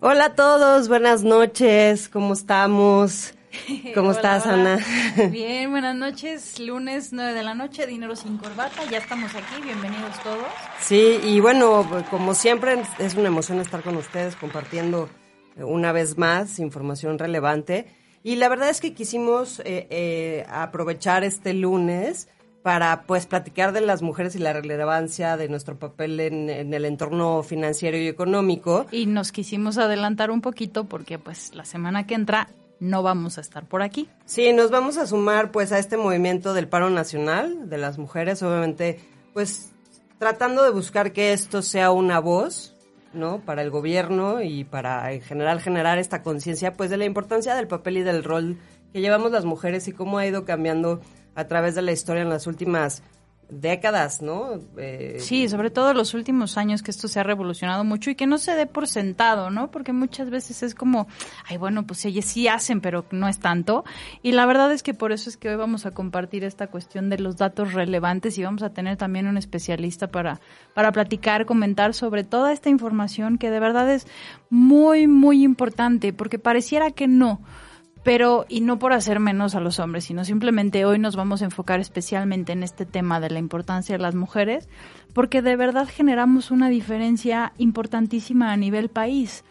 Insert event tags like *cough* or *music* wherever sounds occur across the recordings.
Hola a todos, buenas noches, ¿cómo estamos? *laughs* ¿Cómo Hola, estás, hola. Ana? *laughs* *laughs* Bien, buenas noches. Lunes 9 de la noche, Dinero sin Corbata. Ya estamos aquí. Bienvenidos todos. Sí, y bueno, como siempre, es una emoción estar con ustedes compartiendo eh, una vez más información relevante. Y la verdad es que quisimos eh, eh, aprovechar este lunes para pues platicar de las mujeres y la relevancia de nuestro papel en, en el entorno financiero y económico. Y nos quisimos adelantar un poquito porque pues la semana que entra no vamos a estar por aquí. Sí, nos vamos a sumar pues a este movimiento del paro nacional de las mujeres, obviamente pues tratando de buscar que esto sea una voz, ¿no? Para el gobierno y para en general generar esta conciencia pues de la importancia del papel y del rol que llevamos las mujeres y cómo ha ido cambiando a través de la historia en las últimas décadas, ¿no? Eh, Sí, sobre todo los últimos años que esto se ha revolucionado mucho y que no se dé por sentado, ¿no? Porque muchas veces es como, ay, bueno, pues ellos sí hacen, pero no es tanto. Y la verdad es que por eso es que hoy vamos a compartir esta cuestión de los datos relevantes y vamos a tener también un especialista para, para platicar, comentar sobre toda esta información que de verdad es muy, muy importante, porque pareciera que no. Pero, y no por hacer menos a los hombres, sino simplemente hoy nos vamos a enfocar especialmente en este tema de la importancia de las mujeres, porque de verdad generamos una diferencia importantísima a nivel país.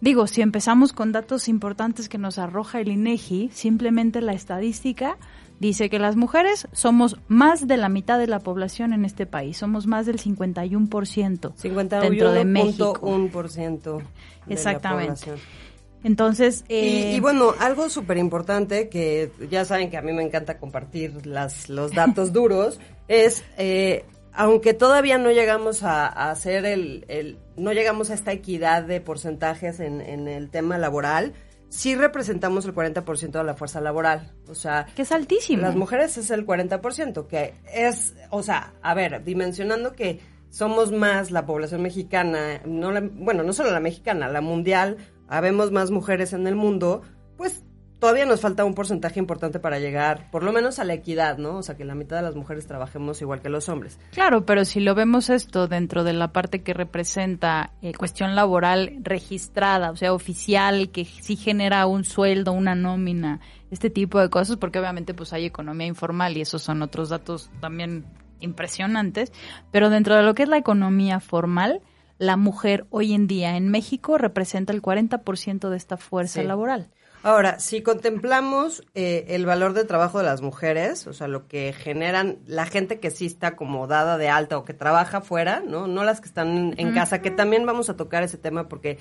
Digo, si empezamos con datos importantes que nos arroja el INEGI, simplemente la estadística dice que las mujeres somos más de la mitad de la población en este país, somos más del 51% dentro de México. 51.1% de Exactamente. la población. Entonces, Y, eh, y bueno, algo súper importante que ya saben que a mí me encanta compartir las, los datos *laughs* duros es, eh, aunque todavía no llegamos a, a hacer el, el, no llegamos a esta equidad de porcentajes en, en el tema laboral, sí representamos el 40% de la fuerza laboral. O sea, que es altísimo. las mujeres es el 40%, que es, o sea, a ver, dimensionando que somos más la población mexicana, no la- bueno, no solo la mexicana, la mundial, habemos más mujeres en el mundo, pues todavía nos falta un porcentaje importante para llegar, por lo menos a la equidad, ¿no? O sea, que la mitad de las mujeres trabajemos igual que los hombres. Claro, pero si lo vemos esto dentro de la parte que representa eh, cuestión laboral registrada, o sea, oficial, que sí genera un sueldo, una nómina, este tipo de cosas, porque obviamente pues hay economía informal y esos son otros datos también impresionantes, pero dentro de lo que es la economía formal, la mujer hoy en día en México representa el 40% de esta fuerza Sí. laboral. Ahora, si contemplamos eh, el valor de trabajo de las mujeres, o sea, lo que generan la gente que sí está como dada de alta o que trabaja fuera, ¿no? No las que están en, en casa, que también vamos a tocar ese tema porque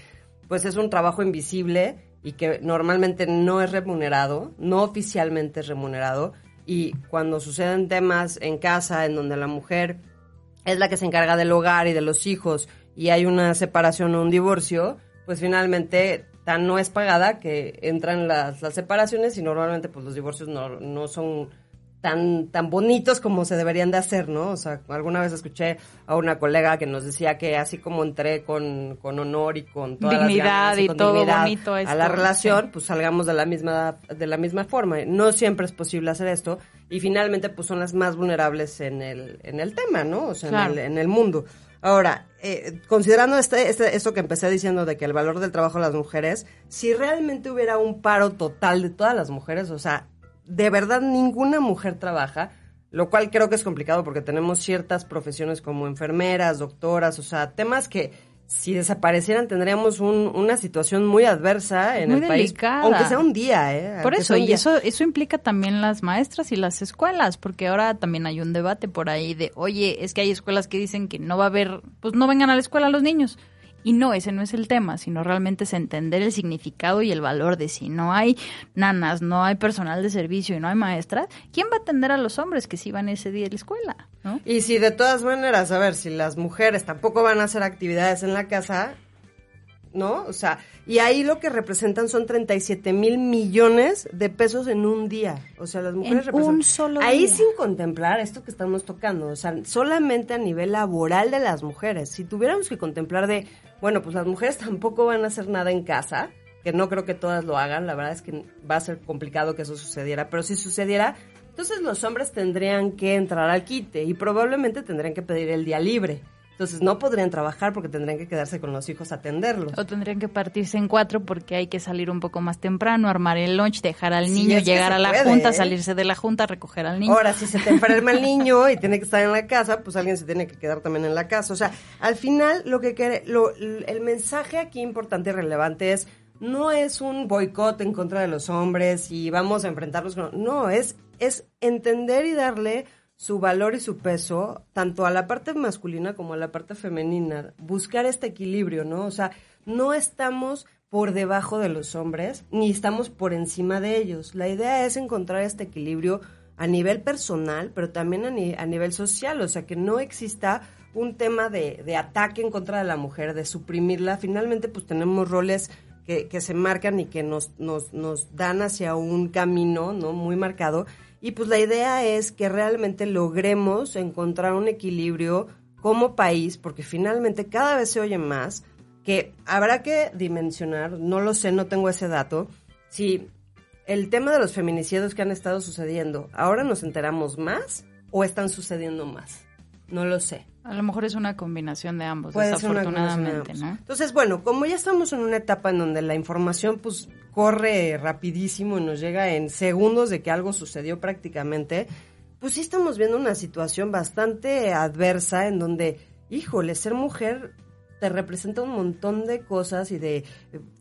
pues es un trabajo invisible y que normalmente no es remunerado, no oficialmente es remunerado y cuando suceden temas en casa en donde la mujer es la que se encarga del hogar y de los hijos y hay una separación o un divorcio, pues finalmente tan no es pagada que entran las, las separaciones y normalmente pues los divorcios no, no son tan, tan bonitos como se deberían de hacer, ¿no? O sea, alguna vez escuché a una colega que nos decía que así como entré con, con honor y con todas las Dignidad ganas y con todo dignidad bonito a esto, la relación, sí. pues salgamos de la misma de la misma forma. No siempre es posible hacer esto y finalmente pues son las más vulnerables en el en el tema, ¿no? O sea, Claro. en, el, en el mundo. Ahora, eh, considerando este, este, esto que empecé diciendo de que el valor del trabajo de las mujeres, si realmente hubiera un paro total de todas las mujeres, o sea, de verdad ninguna mujer trabaja, lo cual creo que es complicado porque tenemos ciertas profesiones como enfermeras, doctoras, o sea, temas que si desaparecieran tendríamos un- una situación muy adversa en Muy el país, delicada. aunque sea un día, ¿eh? Por Aunque eso, y día. eso, eso implica también las maestras y las escuelas, porque ahora también hay un debate por ahí de, oye, es que hay escuelas que dicen que no va a haber, pues no vengan a la escuela los niños. Y no, ese no es el tema, sino realmente es entender el significado y el valor de si no hay nanas, no hay personal de servicio y no hay maestras, ¿quién va a atender a los hombres que sí van ese día a la escuela? ¿no? Y si de todas maneras, a ver, si las mujeres tampoco van a hacer actividades en la casa, ¿no? O sea, y ahí lo que representan son 37 mil millones de pesos en un día. O sea, las mujeres En representan... un solo Ahí día. sin contemplar esto que estamos tocando, o sea, solamente a nivel laboral de las mujeres. Si tuviéramos que contemplar de, bueno, pues las mujeres *laughs* tampoco van a hacer nada en casa, que no creo que todas lo hagan, la verdad es que va a ser complicado que eso sucediera, pero si sucediera, entonces los hombres tendrían que entrar al quite y probablemente tendrían que pedir el día libre. Entonces no podrían trabajar porque tendrían que quedarse con los hijos a atenderlos. O tendrían que partirse en cuatro porque hay que salir un poco más temprano, armar el lunch, dejar al niño, llegar a la puede, junta, ¿eh? salirse de la junta, recoger al niño. Ahora, si se te enferma el niño *laughs* y tiene que estar en la casa, pues alguien se tiene que quedar también en la casa. O sea, al final, lo que quiere, lo, el mensaje aquí importante y relevante es, no es un boicot en contra de los hombres y vamos a enfrentarlos con... No, es, es entender y darle su valor y su peso, tanto a la parte masculina como a la parte femenina. Buscar este equilibrio, ¿no? O sea, no estamos por debajo de los hombres, ni estamos por encima de ellos. La idea es encontrar este equilibrio a nivel personal, pero también a, ni- a nivel social, o sea, que no exista un tema de, de ataque en contra de la mujer, de suprimirla. Finalmente, pues tenemos roles que, que se marcan y que nos, nos, nos dan hacia un camino, ¿no? Muy marcado. Y pues la idea es que realmente logremos encontrar un equilibrio como país, porque finalmente cada vez se oye más que habrá que dimensionar, no lo sé, no tengo ese dato, si el tema de los feminicidios que han estado sucediendo, ahora nos enteramos más o están sucediendo más. No lo sé. A lo mejor es una combinación de ambos, Puede desafortunadamente, ¿no? Entonces, bueno, como ya estamos en una etapa en donde la información pues corre rapidísimo y nos llega en segundos de que algo sucedió prácticamente, pues sí estamos viendo una situación bastante adversa en donde, híjole, ser mujer te representa un montón de cosas y de eh,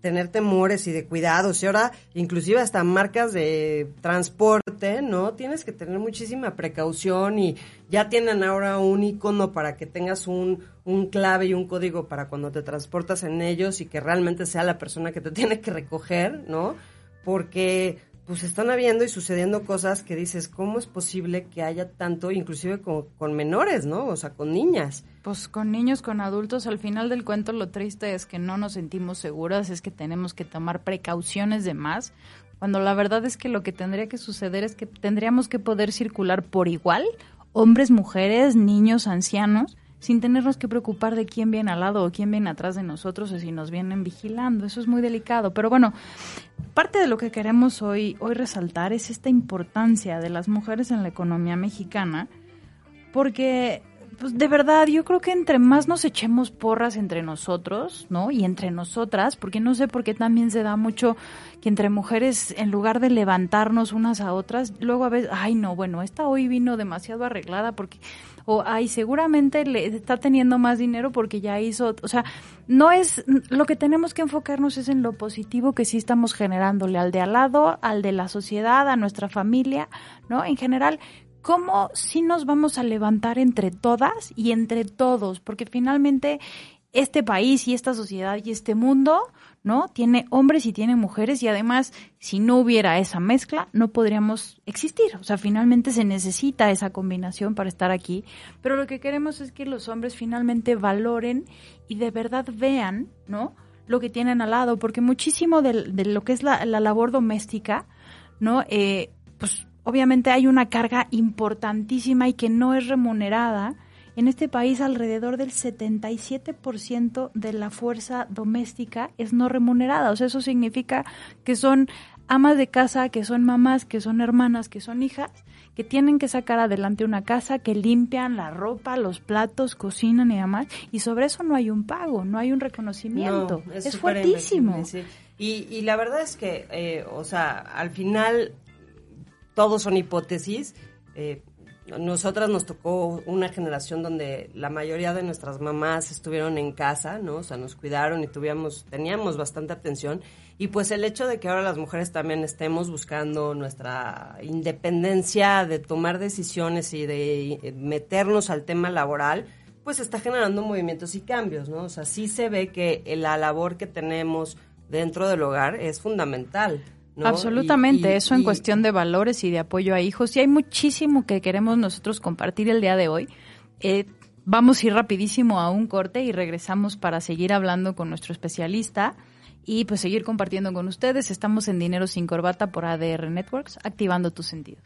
tener temores y de cuidados y ahora inclusive hasta marcas de transporte, ¿no? Tienes que tener muchísima precaución y ya tienen ahora un icono para que tengas un, un clave y un código para cuando te transportas en ellos y que realmente sea la persona que te *laughs* tiene que recoger, ¿no? Porque pues están habiendo y sucediendo cosas que dices, ¿cómo es posible que haya tanto, inclusive con, menores, ¿no? O sea, con niñas. Pues con niños, con adultos, al final del cuento lo triste es que no nos sentimos seguras, es que tenemos que tomar precauciones de más, cuando la verdad es que lo que tendría que suceder es que tendríamos que poder circular por igual, hombres, mujeres, niños, ancianos, sin tenernos que preocupar de quién viene al lado o quién viene atrás de nosotros o si nos vienen vigilando. Eso es muy delicado. Pero bueno, parte de lo que queremos hoy, hoy resaltar es esta importancia de las mujeres en la economía mexicana, porque pues de verdad yo creo que entre más nos echemos porras entre nosotros, ¿no? Y entre nosotras, porque no sé por qué también se da mucho que entre mujeres en lugar de levantarnos unas a otras, luego a veces, ay no, bueno, esta hoy vino demasiado arreglada porque o ay, seguramente le está teniendo más dinero porque ya hizo, o sea, no es lo que tenemos que enfocarnos es en lo positivo que sí estamos generándole al de al lado, al de la sociedad, a nuestra familia, ¿no? En general, cómo sí nos vamos a levantar entre todas y entre todos, porque finalmente este país y esta sociedad y este mundo, ¿no? Tiene hombres y tiene mujeres y además, si no hubiera esa mezcla, no podríamos existir. O sea, finalmente se necesita esa combinación para estar aquí, pero lo que queremos es que los hombres finalmente valoren y de verdad vean, ¿no? Lo que tienen al lado, porque muchísimo de, lo que es la, la labor doméstica, ¿no? Eh, pues obviamente hay una carga importantísima y que no es remunerada. En este país alrededor del 77% de la fuerza doméstica es no remunerada. O sea, eso significa que son amas de casa, que son mamás, que son hermanas, que son hijas, que tienen que sacar adelante una casa, que limpian la ropa, los platos, cocinan y demás. Y sobre eso no hay un pago, no hay un reconocimiento. No, es fuertísimo. sí. Y, y la verdad es que, eh, o sea, al final todos son hipótesis. Eh, nosotras nos tocó una generación donde la mayoría de nuestras mamás estuvieron en casa, ¿no? O sea, nos cuidaron y teníamos bastante atención. Y pues el hecho de que ahora las mujeres también estemos buscando nuestra independencia de tomar decisiones y de meternos al tema laboral, pues está generando movimientos y cambios, ¿no? O sea, sí se ve que la labor que tenemos dentro del hogar es fundamental. ¿No? Absolutamente, Y- y- eso en y- cuestión de valores y de apoyo a hijos. Y hay muchísimo que queremos nosotros compartir el día de hoy. Eh, vamos a ir rapidísimo a un corte y regresamos para seguir hablando con nuestro especialista y pues seguir compartiendo con ustedes. Estamos en Dinero sin Corbata por ADR Networks, activando tus sentidos.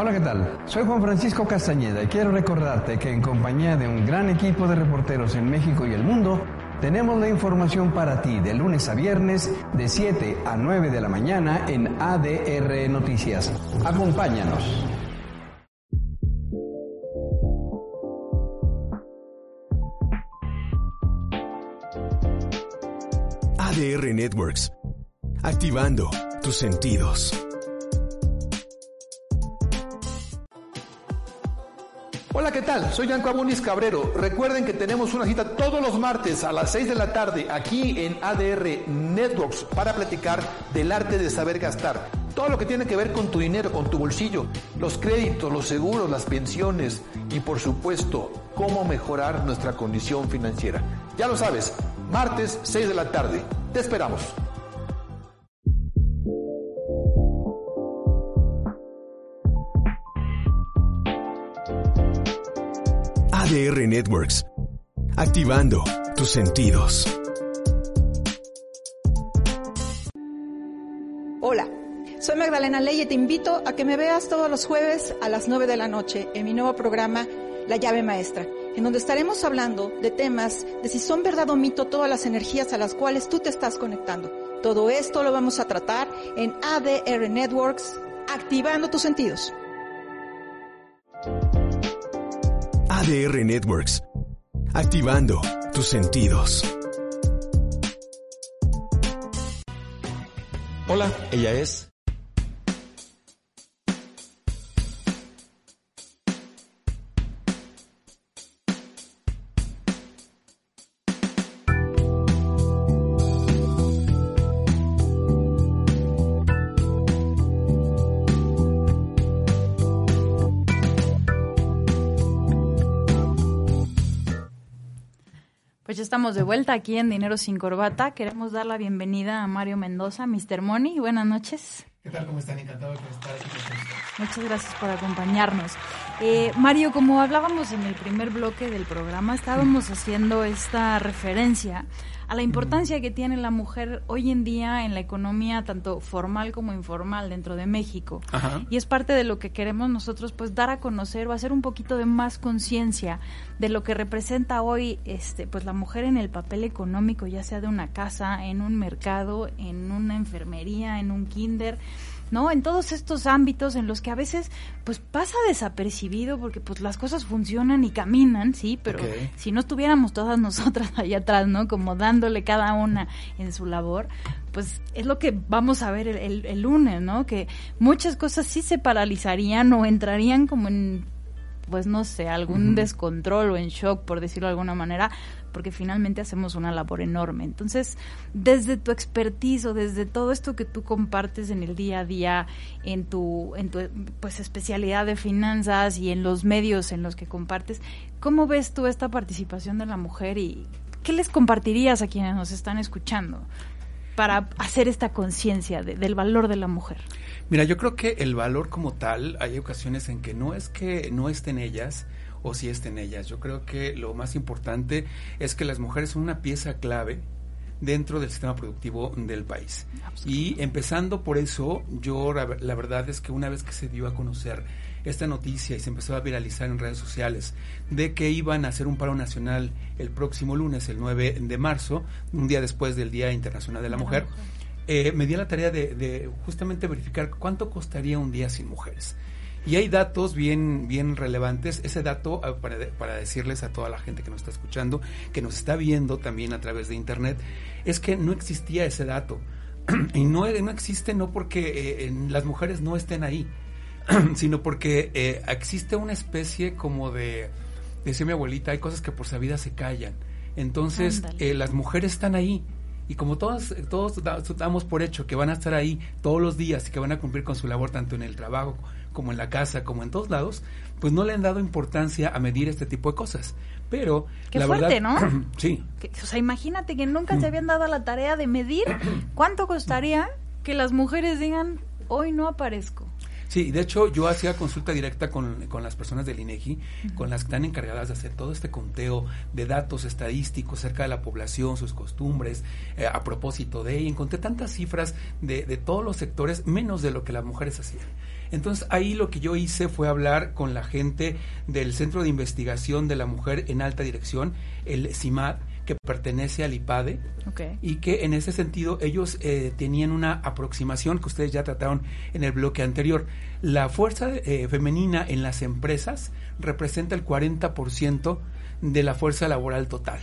Hola, ¿qué tal? Soy Juan Francisco Castañeda y quiero recordarte que en compañía de un gran equipo de reporteros en México y el mundo, tenemos la información para ti de lunes a viernes de 7 a 9 de la mañana en ADR Noticias. Acompáñanos. ADR Networks. Activando tus sentidos. Hola, ¿qué tal? Soy Yanko Abunis Cabrero. Recuerden que tenemos una cita todos los martes a las 6 de la tarde aquí en ADR Networks para platicar del arte de saber gastar. Todo lo que tiene que ver con tu dinero, con tu bolsillo, los créditos, los seguros, las pensiones y por supuesto cómo mejorar nuestra condición financiera. Ya lo sabes, martes 6 de la tarde. Te esperamos. ADR Networks. Activando tus sentidos. Hola, soy Magdalena Ley y te invito a que me veas todos los jueves a las 9 de la noche en mi nuevo programa La llave maestra, en donde estaremos hablando de temas de si son verdad o mito todas las energías a las cuales tú te estás conectando. Todo esto lo vamos a tratar en ADR Networks, activando tus sentidos. ADR Networks. Activando tus sentidos. Hola, ella es estamos de vuelta aquí en Dinero sin Corbata. Queremos dar la bienvenida a Mario Mendoza, Mr. Money. Buenas noches. ¿Qué tal? ¿Cómo están? Encantado de estar aquí. Muchas gracias por acompañarnos. Eh, Mario, como hablábamos en el primer bloque del programa, estábamos haciendo esta referencia a la importancia que tiene la mujer hoy en día en la economía tanto formal como informal dentro de México. Ajá. Y es parte de lo que queremos nosotros pues dar a conocer o hacer un poquito de más conciencia de lo que representa hoy este pues la mujer en el papel económico, ya sea de una casa, en un mercado, en una enfermería, en un kinder. ¿No? En todos estos ámbitos en los que a veces pues pasa desapercibido porque pues las cosas funcionan y caminan, sí, pero si no estuviéramos todas nosotras allá atrás, ¿no? Como dándole cada una en su labor, pues es lo que vamos a ver el, el- el lunes, ¿no? Que muchas cosas sí se paralizarían o entrarían como en pues no sé, algún descontrol o en shock, por decirlo de alguna manera, porque finalmente hacemos una labor enorme. Entonces, desde tu expertise o desde todo esto que tú compartes en el día a día, en tu, en tu pues especialidad de finanzas y en los medios en los que compartes, ¿cómo ves tú esta participación de la mujer y qué les compartirías a quienes nos están escuchando para hacer esta conciencia de- del valor de la mujer? Mira, yo creo que el valor como tal, hay ocasiones en que no es que no estén ellas o si estén ellas. Yo creo que lo más importante es que las mujeres son una pieza clave dentro del sistema productivo del país. Y empezando por eso, yo la, la verdad es que una vez que se dio a conocer esta noticia y se empezó a viralizar en redes sociales de que iban a hacer un paro nacional el próximo lunes, el 9 de marzo, un día después del Día Internacional de la Mujer, eh, me di a la tarea de, de justamente verificar cuánto costaría un día sin mujeres. Y hay datos bien, bien relevantes. Ese dato, ah, para, para decirles a toda la gente que nos está escuchando, que nos está viendo también a través de Internet, es que no existía ese dato. *clears throat* y no, no existe no porque eh, las mujeres no estén ahí, *clears throat* sino porque eh, existe una especie como de, decía mi abuelita, hay cosas que por su vida se callan. Entonces, eh, las mujeres están ahí, y como todos, todos damos por hecho que van a estar ahí todos los días y que van a cumplir con su labor tanto en el trabajo como en la casa, como en todos lados, pues no le han dado importancia a medir este tipo de cosas. Pero Qué la fuerte, verdad, ¿no? *clears throat* sí. o sea, imagínate que nunca se habían dado la tarea de medir cuánto costaría que las mujeres digan, hoy no aparezco. Sí, de hecho yo hacía consulta directa con, con las personas del INEGI, con las que están encargadas de hacer todo este conteo de datos estadísticos acerca de la población, sus costumbres, eh, a propósito de, y encontré tantas cifras de, de todos los sectores, menos de lo que las mujeres hacían. Entonces ahí lo que yo hice fue hablar con la gente del Centro de Investigación de la Mujer en Alta Dirección, el CIMAD, que pertenece al IPADE Okay. y que en ese sentido ellos eh, tenían una aproximación que ustedes ya trataron en el bloque anterior. La fuerza eh, femenina en las empresas representa el 40% de la fuerza laboral total.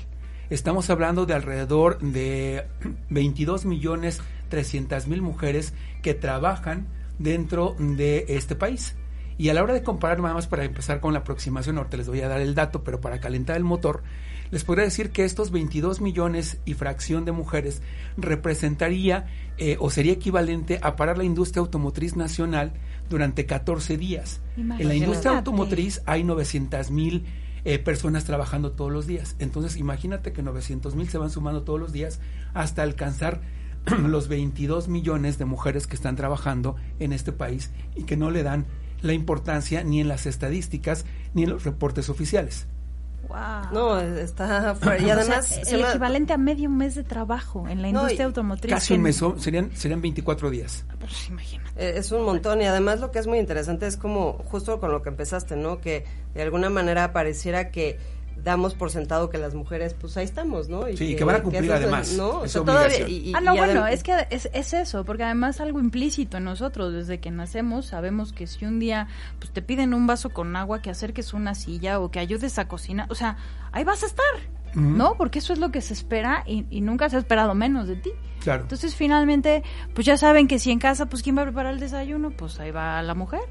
Estamos hablando de alrededor de *clears throat* 22 millones 300 mil mujeres que trabajan dentro de este país. Y a la hora de comparar, nada más para empezar con la aproximación, ahorita les voy a dar el dato, pero para calentar el motor, les podría decir que estos 22 millones y fracción de mujeres representaría eh, o sería equivalente a parar la industria automotriz nacional durante 14 días. En la industria automotriz hay 900 mil eh, personas trabajando todos los días. Entonces, imagínate que 900 mil se van sumando todos los días hasta alcanzar *clears throat* los 22 millones de mujeres que están trabajando en este país y que no le dan la importancia ni en las estadísticas ni en los reportes oficiales. Wow. No, está fuera. Y *laughs* O además, sea, el llama- equivalente a medio mes de trabajo en la industria automotriz. Casi un mes, serían, serían 24 días. Pues imagínate. Eh, Es un montón y además lo que es muy interesante es como justo con lo que empezaste, ¿no? Que de alguna manera pareciera que damos por sentado que las mujeres, pues ahí estamos, ¿no? Y Sí, que van a cumplir además, ¿no? O sea, todavía- y- y- ah, no, y bueno, es que es, es eso, porque además algo implícito en nosotros, desde que nacemos sabemos que si un día pues te piden un vaso con agua, que acerques una silla o que ayudes a cocinar, o sea, ahí vas a estar, ¿no? Porque eso es lo que se espera y, y nunca se ha esperado menos de ti. Claro. Entonces, finalmente, pues ya saben que si en casa, pues quién va a preparar el desayuno, pues ahí va la mujer.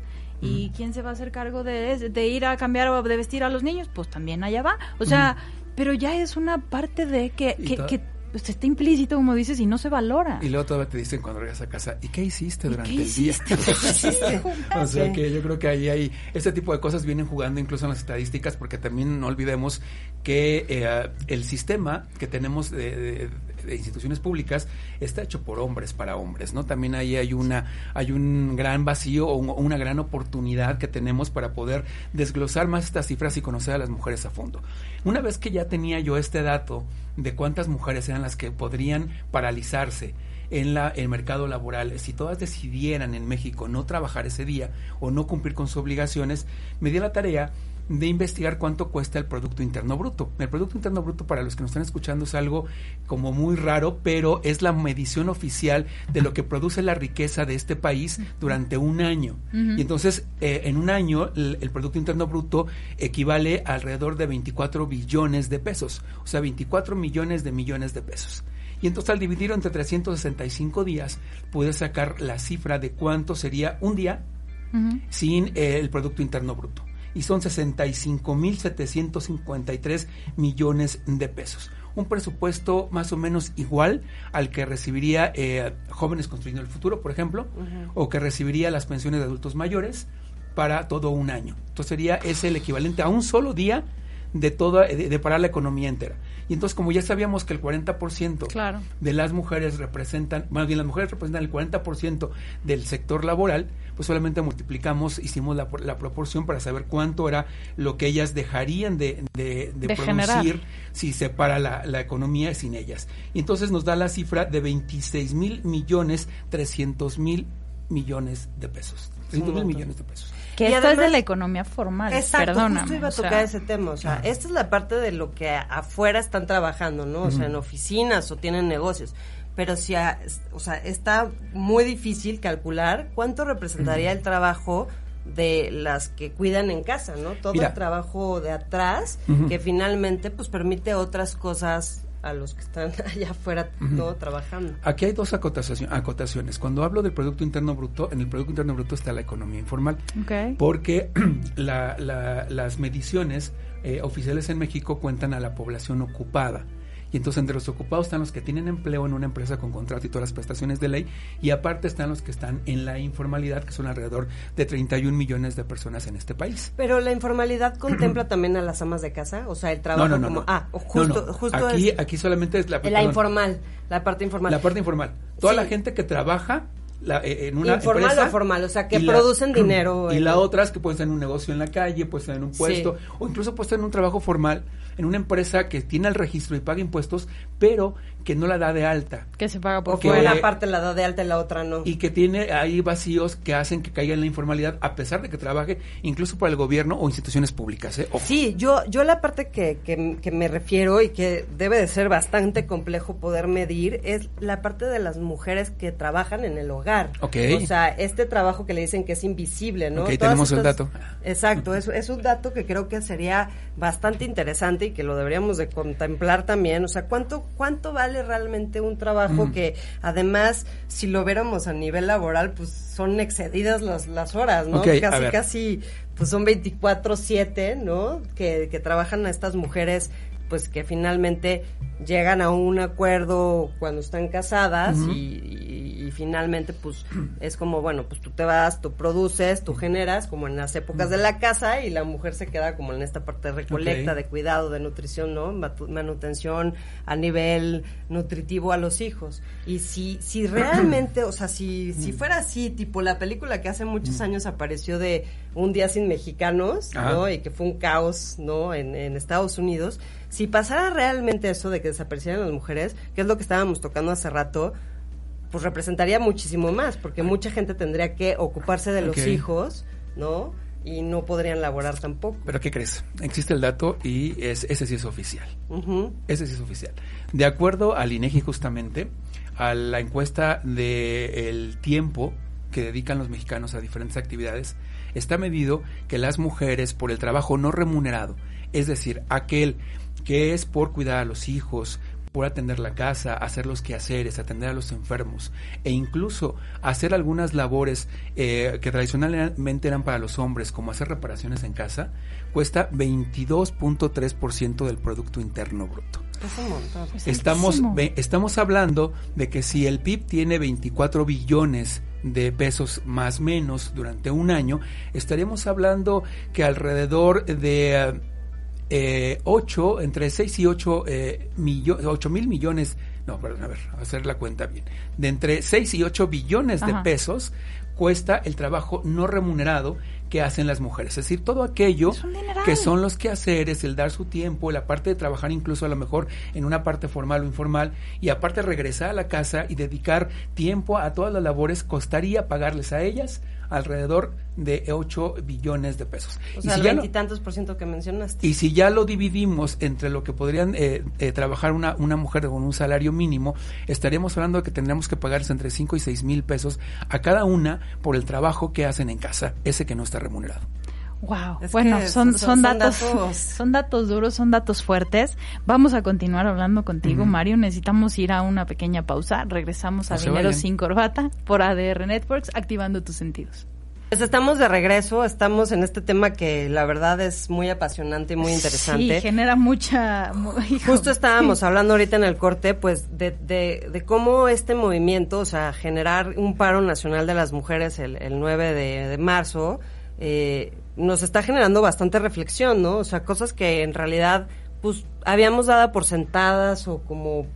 ¿Y quién se va a hacer cargo de, de ir a cambiar o de vestir a los niños? Pues también allá va. O sea, pero ya es una parte de que, que, que, pues, está implícito, como dices, y no se valora. Y luego todavía te dicen cuando regresas a casa, ¿y qué hiciste durante qué el día? hiciste? *laughs* o sea que yo creo que ahí hay, este tipo de cosas vienen jugando incluso en las estadísticas, porque también no olvidemos que eh, el sistema que tenemos de- de instituciones públicas está hecho por hombres para hombres, ¿no? También ahí hay una, hay un gran vacío o un- una gran oportunidad que tenemos para poder desglosar más estas cifras y conocer a las mujeres a fondo. Una vez que ya tenía yo este dato de cuántas mujeres eran las que podrían paralizarse en la, el mercado laboral, si todas decidieran en México no trabajar ese día o no cumplir con sus obligaciones, me di la tarea de investigar cuánto cuesta el Producto Interno Bruto. El Producto Interno Bruto, para los que nos están escuchando, es algo como muy raro, pero es la medición oficial de lo que produce la riqueza de este país durante un año. Y entonces, eh, en un año, el, el Producto Interno Bruto equivale a alrededor de 24 billones de pesos, o sea, 24 millones de millones de pesos. Y entonces al dividirlo entre 365 días, puedes sacar la cifra de cuánto sería un día sin eh, el Producto Interno Bruto. Y son 65.753 millones de pesos. Un presupuesto más o menos igual al que recibiría eh, Jóvenes Construyendo el Futuro, por ejemplo, o que recibiría las pensiones de adultos mayores para todo un año. Entonces sería ese el equivalente a un solo día de toda de, de parar la economía entera. Y entonces como ya sabíamos que el 40% Claro. de las mujeres representan, más bien las mujeres representan el 40% del sector laboral, pues solamente multiplicamos, hicimos la, la proporción para saber cuánto era lo que ellas dejarían de, de, de De producir generar. si se para la, la economía sin ellas. Y entonces nos da la cifra de 26 mil millones 300 mil millones de pesos. 300 mil millones de pesos. Que Y esto es además- de la economía formal. Exacto, Perdóname. justo iba a o sea, tocar ese tema, o sea, esta es la parte de lo que afuera están trabajando, ¿no? O sea, en oficinas o tienen negocios. Pero si, a- o sea, está muy difícil calcular cuánto representaría el trabajo de las que cuidan en casa, ¿no? Todo Mira. el trabajo de atrás que finalmente pues permite otras cosas a los que están *laughs* allá afuera, ¿no? Trabajando. Aquí hay dos acotaciones. Cuando hablo del Producto Interno Bruto, en el Producto Interno Bruto está la economía informal. Ok. Porque *clears throat* la- la- las mediciones eh, oficiales en México cuentan a la población ocupada. Y entonces entre los ocupados están los que tienen empleo en una empresa con contrato y todas las prestaciones de ley. Y aparte están los que están en la informalidad, que son alrededor de 31 millones de personas en este país. Pero la informalidad contempla *clears throat* también a las amas de casa, o sea, el trabajo no, no, como no. ah, o No, justo justo aquí, es aquí solamente es la, la perdón, informal, la parte informal. la parte informal. Toda Sí. la gente que trabaja la- eh, en una Informal empresa o formal, o sea, que la- producen *clears throat* dinero Y la otra es que pueden estar en un negocio en la calle, pueden estar en un Sí. puesto, o incluso pueden estar en un trabajo formal, en una empresa que tiene el registro y paga impuestos, pero que no la da de alta. Que se paga por o que fuera. una parte la da de alta y la otra no. Y que tiene ahí vacíos que hacen que caiga en la informalidad, a pesar de que trabaje incluso para el gobierno o instituciones públicas. ¿eh? Sí, yo, yo la parte que, que, que me refiero y que debe de ser bastante complejo poder medir es la parte de las mujeres que trabajan en el hogar. Ok. O sea, este trabajo que le dicen que es invisible, ¿no? Ok, Todas tenemos el estas- dato. Exacto, es, es un dato que creo que sería bastante interesante y que lo deberíamos de contemplar también. O sea, ¿cuánto, cuánto vale realmente un trabajo que además, si lo viéramos a nivel laboral, pues son excedidas las, las horas, ¿no? Casi, casi, pues son 24-7, ¿no? Que, que trabajan a estas mujeres pues que finalmente llegan a un acuerdo cuando están casadas y finalmente pues es como bueno pues tú te vas tú produces tú generas como en las épocas de la casa y la mujer se queda como en esta parte de recolecta de cuidado de nutrición no manutención a nivel nutritivo a los hijos. Y si si *clears throat* realmente o sea si si fuera así tipo la película que hace muchos años apareció de un día sin mexicanos Ajá. no y que fue un caos, ¿no? En, en Estados Unidos. Si pasara realmente eso de que desaparecieran las mujeres, que es lo que estábamos tocando hace rato, pues representaría muchísimo más, porque mucha gente tendría que ocuparse de los hijos, ¿no? Y no podrían laborar tampoco. Pero ¿qué crees? Existe el dato y es, ese sí es oficial. Ese sí es oficial. De acuerdo al INEGI justamente, a la encuesta de el tiempo que dedican los mexicanos a diferentes actividades, está medido que las mujeres por el trabajo no remunerado, es decir, aquel que es por cuidar a los hijos, por atender la casa, hacer los quehaceres, atender a los enfermos e incluso hacer algunas labores eh, que tradicionalmente eran para los hombres, como hacer reparaciones en casa, cuesta 22.3% del Producto Interno Bruto. Es un montón. Es Estamos, estamos hablando de que si el PIB tiene 24 billones de pesos más menos durante un año, estaríamos hablando que alrededor de eh, 8, entre 6 y 8, eh, millo- 8 mil millones, no, perdón, a ver, a hacer la cuenta bien, de entre 6 y 8 billones de pesos cuesta el trabajo no remunerado que hacen las mujeres. Es decir, todo aquello que son los quehaceres, el dar su tiempo, la parte de trabajar incluso a lo mejor en una parte formal o informal, y aparte regresar a la casa y dedicar tiempo a todas las labores, costaría pagarles a ellas alrededor de 8 billones de pesos. O Y sea, si el veintitantos por ciento que mencionaste. y si ya lo dividimos entre lo que podrían eh, eh, trabajar una, una mujer con un salario mínimo, estaríamos hablando de que tendríamos que pagarles entre 5 y 6 mil pesos a cada una por el trabajo que hacen en casa, ese que no está remunerado. Wow. Es bueno, que son, son- son, son datos, datos. son datos duros, son datos fuertes. Vamos a continuar hablando contigo, Mario. Necesitamos ir a una pequeña pausa. Regresamos a No Dinero vayan. sin corbata por ADR Networks, activando tus sentidos. Pues estamos de regreso, estamos en este tema que la verdad es muy apasionante y muy interesante. Sí, genera mucha... *laughs* Justo estábamos hablando ahorita en el corte, pues, de, de, de cómo este movimiento, o sea, generar un paro nacional de las mujeres el, el 9 de, de marzo, eh, nos está generando bastante reflexión, ¿no? O sea, cosas que en realidad, pues, habíamos dado por sentadas o como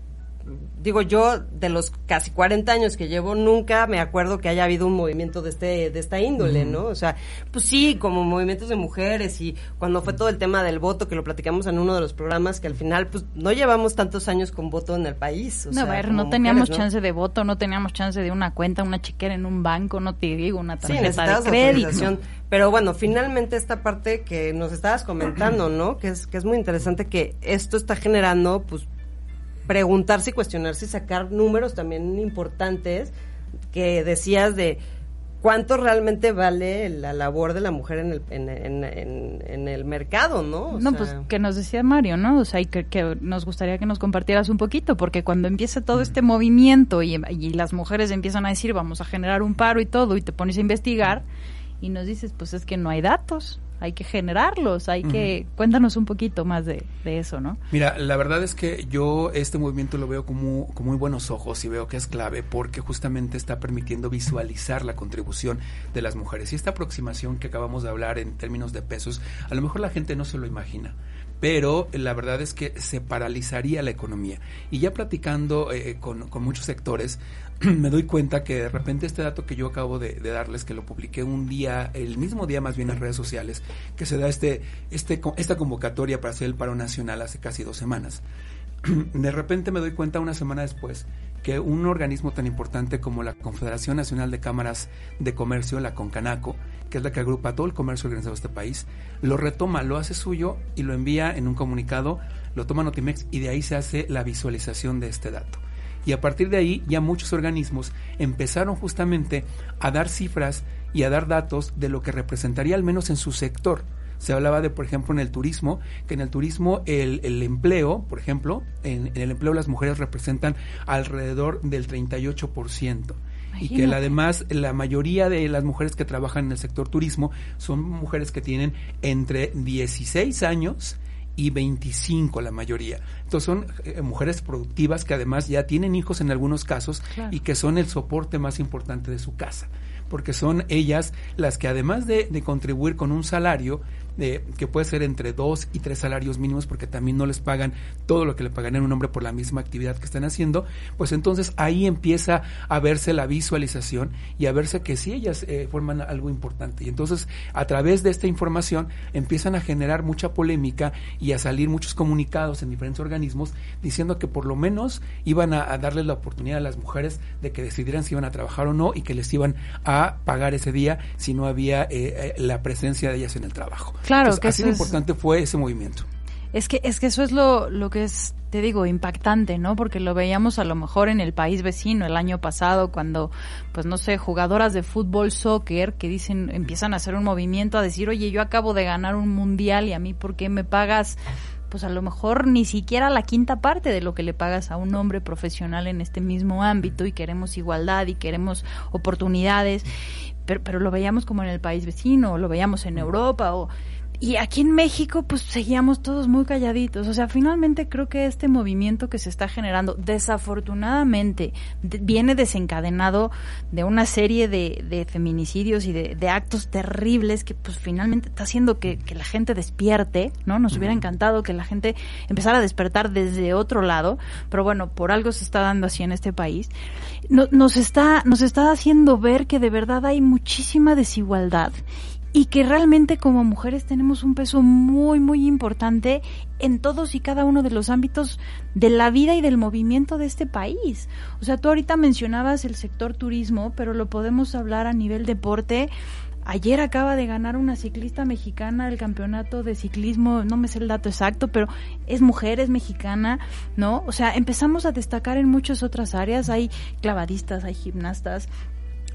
digo yo, de los casi 40 años que llevo, nunca me acuerdo que haya habido un movimiento de este de esta índole, ¿no? O sea, pues sí, como movimientos de mujeres y cuando fue todo el tema del voto, que lo platicamos en uno de los programas, que al final, pues no llevamos tantos años con voto en el país. O No, sea, a ver, no teníamos mujeres, ¿no? chance de voto, no teníamos chance de una cuenta, una chequera en un banco, no te digo, una Sí, tarjeta necesitabas de crédito. Pero bueno, finalmente esta parte que nos estabas comentando, ¿no? Que es, que es muy interesante que esto está generando, pues, preguntarse y cuestionarse y sacar números también importantes que decías de cuánto realmente vale la labor de la mujer en el, en, en, en, el mercado, ¿no? no, pues que nos decía Mario, ¿no? O sea, y que, nos gustaría que nos compartieras un poquito, porque cuando empieza todo este movimiento y, y, las mujeres empiezan a decir vamos a generar un paro y todo, y te pones a investigar y nos dices, pues es que no hay datos hay que generarlos, hay que... Cuéntanos un poquito más de, eso, ¿no? Mira, la verdad es que yo este movimiento lo veo como, con muy buenos ojos y veo que es clave porque justamente está permitiendo visualizar la contribución de las mujeres. Y esta aproximación que acabamos de hablar en términos de pesos, a lo mejor la gente no se lo imagina pero la verdad es que se paralizaría la economía. Y ya platicando eh, con, con, muchos sectores, *clears throat* me doy cuenta que de repente este dato que yo acabo de, darles, que lo publiqué un día, el mismo día más bien en redes sociales, que se da este, este, esta convocatoria para hacer el paro nacional hace casi dos semanas. *clears throat* De repente me doy cuenta una semana después que un organismo tan importante como la Confederación Nacional de Cámaras de Comercio, la CONCANACO, que es la que agrupa todo el comercio organizado de este país, lo retoma, lo hace suyo y lo envía en un comunicado, lo toma Notimex y de ahí se hace la visualización de este dato. Y a partir de ahí ya muchos organismos empezaron justamente a dar cifras y a dar datos de lo que representaría al menos en su sector. Se hablaba de, por ejemplo, en el turismo, que en el turismo el, el empleo, por ejemplo, en, el empleo las mujeres representan alrededor del 38%. Y que además la mayoría de las mujeres que trabajan en el sector turismo son mujeres que tienen entre 16 años y 25 la mayoría. Entonces son eh, mujeres productivas que además ya tienen hijos en algunos casos y que son el soporte más importante de su casa porque son ellas las que además de, de contribuir con un salario, que puede ser entre dos y tres salarios mínimos porque también no les pagan todo lo que le pagan a un hombre por la misma actividad que están haciendo, pues entonces ahí empieza a verse la visualización y a verse que sí ellas eh, forman algo importante. Y entonces a través de esta información empiezan a generar mucha polémica y a salir muchos comunicados en diferentes organismos diciendo que por lo menos iban a, darles la oportunidad a las mujeres de que decidieran si iban a trabajar o no y que les iban a pagar ese día si no había eh, eh, la presencia de ellas en el trabajo. Claro, que así importante fue ese movimiento. Es que, es que eso es lo, lo que es, te digo, impactante, ¿no? Porque lo veíamos a lo mejor en el país vecino el año pasado cuando, pues no sé, jugadoras de fútbol, soccer, que dicen, empiezan a hacer un movimiento a decir, oye, yo acabo de ganar un mundial y a mí, ¿por qué me pagas? Pues a lo mejor ni siquiera la quinta parte de lo que le pagas a un hombre profesional en este mismo ámbito y queremos igualdad y queremos oportunidades, pero, pero lo veíamos como en el país vecino, o lo veíamos en Europa o y aquí en México, pues seguíamos todos muy calladitos. O sea, finalmente creo que este movimiento que se está generando, desafortunadamente, viene desencadenado de una serie de, de feminicidios y de, de, actos terribles que, pues finalmente está haciendo que, que la gente despierte, ¿no? Nos hubiera encantado que la gente empezara a despertar desde otro lado, pero bueno, por algo se está dando así en este país. No, nos está, nos está haciendo ver que de verdad hay muchísima desigualdad y que realmente como mujeres tenemos un peso muy, muy importante en todos y cada uno de los ámbitos de la vida y del movimiento de este país. O sea, tú ahorita mencionabas el sector turismo, pero lo podemos hablar a nivel deporte. Ayer acaba de ganar una ciclista mexicana el campeonato de ciclismo, no me sé el dato exacto, pero es mujer, es mexicana, ¿no? O sea, empezamos a destacar en muchas otras áreas, hay clavadistas, hay gimnastas,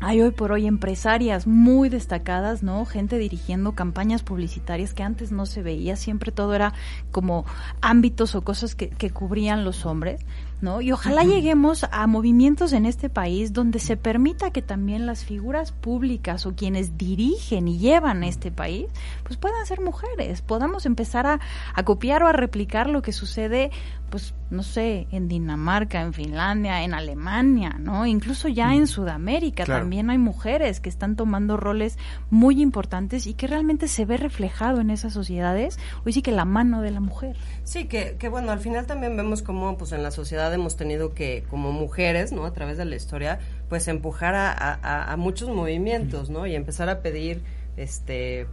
hay hoy por hoy empresarias muy destacadas, ¿no? Gente dirigiendo campañas publicitarias que antes no se veía, siempre todo era como ámbitos o cosas que, que cubrían los hombres. ¿No? Y ojalá lleguemos a movimientos en este país donde se permita que también las figuras públicas o quienes dirigen y llevan este país, pues puedan ser mujeres, podamos empezar a, a copiar o a replicar lo que sucede, pues, no sé, en Dinamarca, en Finlandia, en Alemania, ¿no? Incluso ya en Sudamérica también hay mujeres que están tomando roles muy importantes y que realmente se ve reflejado en esas sociedades, hoy sí que la mano de la mujer. Sí, que, que bueno, al final también vemos como pues en la sociedad hemos tenido que, como mujeres, ¿no? A través de la historia, pues empujar a, muchos movimientos, ¿no? Y empezar a pedir, este,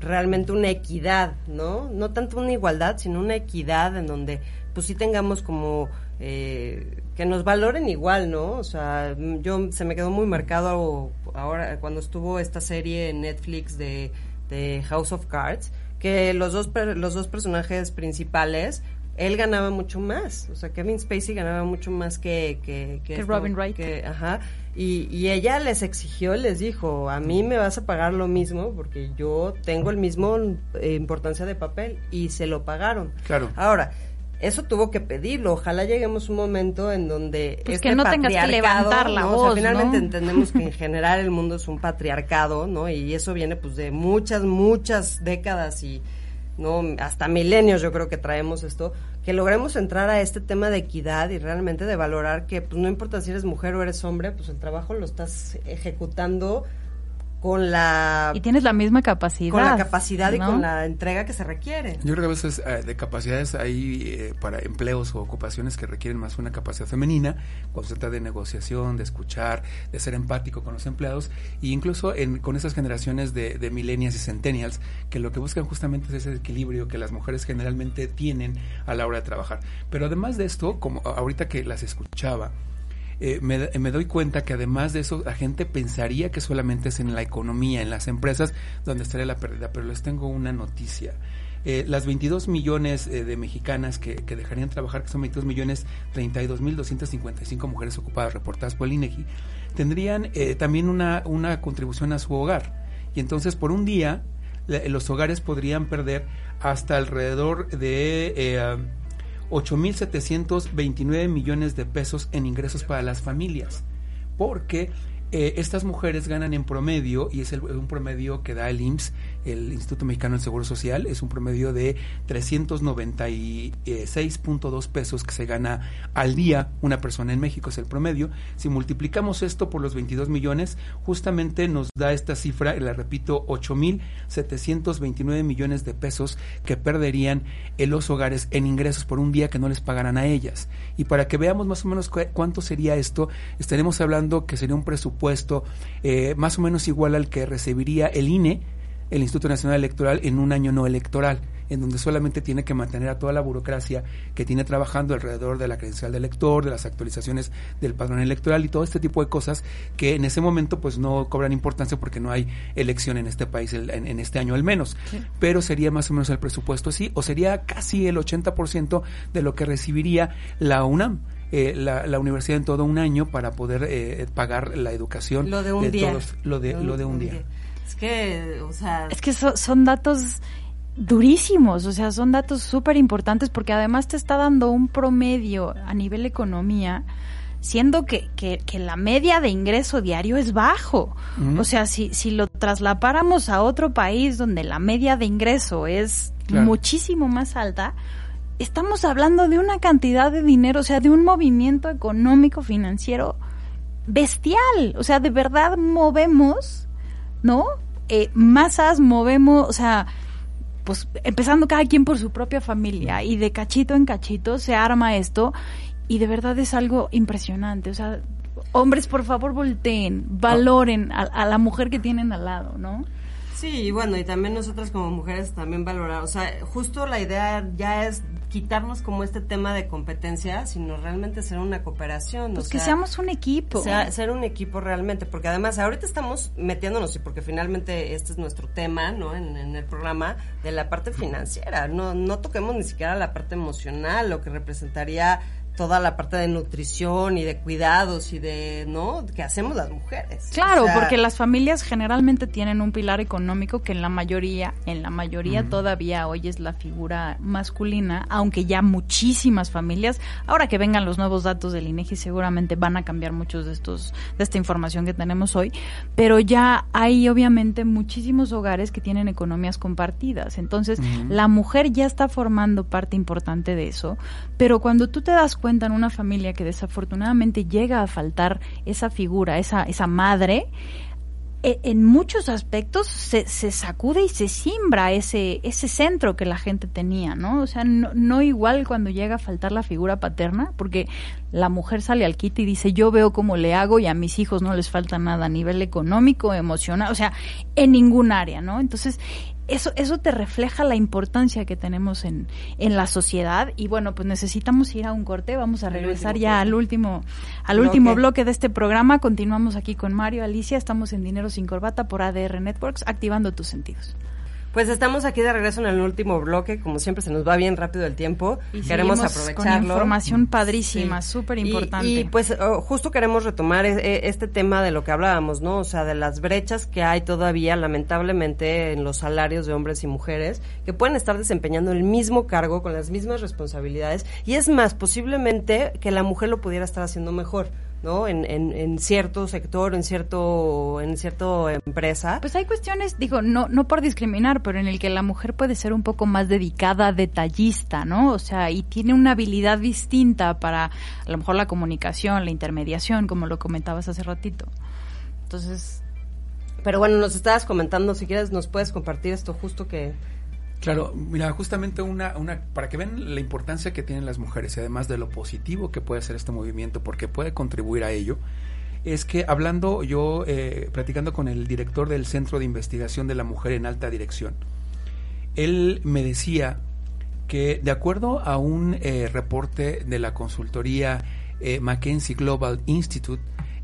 realmente una equidad, ¿no? No tanto una igualdad, sino una equidad en donde, pues sí tengamos como eh, que nos valoren igual, ¿no? O sea, yo se me quedó muy marcado ahora cuando estuvo esta serie en Netflix de, de House of Cards, que los dos los dos personajes principales él ganaba mucho más. O sea, Kevin Spacey ganaba mucho más que... Que, Robin Wright. ajá. Y, y, ella les exigió, les dijo, a mí me vas a pagar lo mismo porque yo tengo el mismo eh, importancia de papel y se lo pagaron. Claro. Ahora, eso tuvo que pedirlo. Ojalá lleguemos a un momento en donde pues que no tengas que levantar la voz, finalmente entendemos que en *laughs* general el mundo es un patriarcado, ¿no? Y eso viene pues de muchas muchas décadas y no hasta milenios yo creo que traemos esto que logremos entrar a este tema de equidad y realmente de valorar que pues no importa si eres mujer o eres hombre, pues el trabajo lo estás ejecutando con la... Y tienes la misma capacidad. Con la capacidad y con la entrega que se requiere. Yo creo que a veces eh, de capacidades hay eh, para empleos o ocupaciones que requieren más una capacidad femenina, cuando se trata de negociación, de escuchar, de ser empático con los empleados, e incluso en, con esas generaciones de, de millennials y centennials, que lo que buscan justamente es ese equilibrio que las mujeres generalmente tienen a la hora de trabajar. Pero además de esto, como ahorita que las escuchaba, eh, me, doy cuenta que además de eso la gente pensaría que solamente es en la economía, en las empresas donde estaría la pérdida, pero les tengo una noticia. Eh, las 22 millones eh, de mexicanas que, dejarían trabajar, que son 22 millones 32 mil 255 mujeres ocupadas reportadas por el INEGI, tendrían también una, una contribución a su hogar. Y entonces por un día los hogares podrían perder hasta alrededor de 8.729 millones de pesos en ingresos para las familias, porque eh, estas mujeres ganan en promedio, y es un promedio que da el IMSS, el Instituto Mexicano del Seguro Social, es un promedio de 396.2 pesos que se gana al día una persona en México, es el promedio. Si multiplicamos esto por los 22 millones, justamente nos da esta cifra, y la repito, 8.729 millones de pesos que perderían en los hogares en ingresos por un día que no les pagaran a ellas. Y para que veamos más o menos cuánto sería esto, estaremos hablando que sería un presupuesto puesto eh, más o menos igual al que recibiría el INE, el Instituto Nacional Electoral, en un año no electoral, en donde solamente tiene que mantener a toda la burocracia que tiene trabajando alrededor de la credencial del elector, de las actualizaciones del padrón electoral y todo este tipo de cosas que en ese momento pues no cobran importancia porque no hay elección en este país en, este año al menos. Pero sería más o menos el presupuesto así, o sería casi el 80% de lo que recibiría la UNAM. Eh, la, universidad en todo un año para poder eh, pagar la educación lo de un día todos, lo de lo de un, día. Es que o sea es que son datos durísimos, o sea, son datos súper importantes porque además te está dando un promedio a nivel economía, siendo que, que, la media de ingreso diario es bajo. O sea, si, si lo traslapáramos a otro país donde la media de ingreso es muchísimo más alta, estamos hablando de una cantidad de dinero, o sea, de un movimiento económico financiero bestial. O sea, de verdad movemos, ¿no? Eh, masas, movemos, o sea, pues empezando cada quien por su propia familia y de cachito en cachito se arma esto y de verdad es algo impresionante. O sea, hombres, por favor, volteen, valoren a, a la mujer que tienen al lado, ¿no? Sí, y bueno, y también nosotras como mujeres también valorar, o sea, justo la idea ya es quitarnos como este tema de competencia, sino realmente ser una cooperación. Pues que seamos un equipo. Sea, ser un equipo realmente, porque además ahorita estamos metiéndonos, y porque finalmente este es nuestro tema, ¿no? En, en, el programa, de la parte financiera. No, no toquemos ni siquiera la parte emocional, lo que representaría toda la parte de nutrición y de cuidados y de, ¿no? que hacemos las mujeres. Claro, porque las familias generalmente tienen un pilar económico que en la mayoría, en la mayoría todavía hoy es la figura masculina, aunque ya muchísimas familias, ahora que vengan los nuevos datos del INEGI seguramente van a cambiar muchos de estos de esta información que tenemos hoy, pero ya hay obviamente muchísimos hogares que tienen economías compartidas. Entonces, la mujer ya está formando parte importante de eso, pero cuando tú te das cuenta en una familia que desafortunadamente llega a faltar esa figura, esa, esa madre, e, en muchos aspectos se, se, sacude y se simbra ese, ese centro que la gente tenía, ¿no? O sea, no, no, igual cuando llega a faltar la figura paterna, porque la mujer sale al kit y dice, yo veo cómo le hago y a mis hijos no les falta nada a nivel económico, emocional, o sea, en ningún área, ¿no? Entonces, eso, eso te refleja la importancia que tenemos en, en la sociedad. Y bueno, pues necesitamos ir a un corte, vamos a regresar ya al último, al último bloque. de este programa, continuamos aquí con Mario, Alicia, estamos en Dinero sin Corbata por ADR Networks, activando tus sentidos. Pues estamos aquí de regreso en el último bloque, como siempre se nos va bien rápido el tiempo, Y queremos aprovecharlo. Con información padrísima, súper importante. Y, pues oh, justo queremos retomar e- e- este tema de lo que hablábamos, ¿no? O sea, de las brechas que hay todavía, lamentablemente, en los salarios de hombres y mujeres, que pueden estar desempeñando el mismo cargo con las mismas responsabilidades. Y es más, posiblemente que la mujer lo pudiera estar haciendo mejor. ¿No? En, en, en cierto sector, en cierto, en cierta empresa. Pues hay cuestiones, digo, no, no por discriminar, pero en el que la mujer puede ser un poco más dedicada, detallista, ¿no? O sea, y tiene una habilidad distinta para a lo mejor la comunicación, la intermediación, como lo comentabas hace ratito. Entonces, Pero bueno, nos estabas comentando, si quieres nos puedes compartir esto justo que... Claro, mira, justamente una, una, para que vean la importancia que tienen las mujeres y además de lo positivo que puede hacer este movimiento, porque puede contribuir a ello, es que hablando yo, eh, platicando con el director del Centro de Investigación de la Mujer en Alta Dirección, él me decía que de acuerdo a un eh, reporte de la consultoría eh, Global Institute,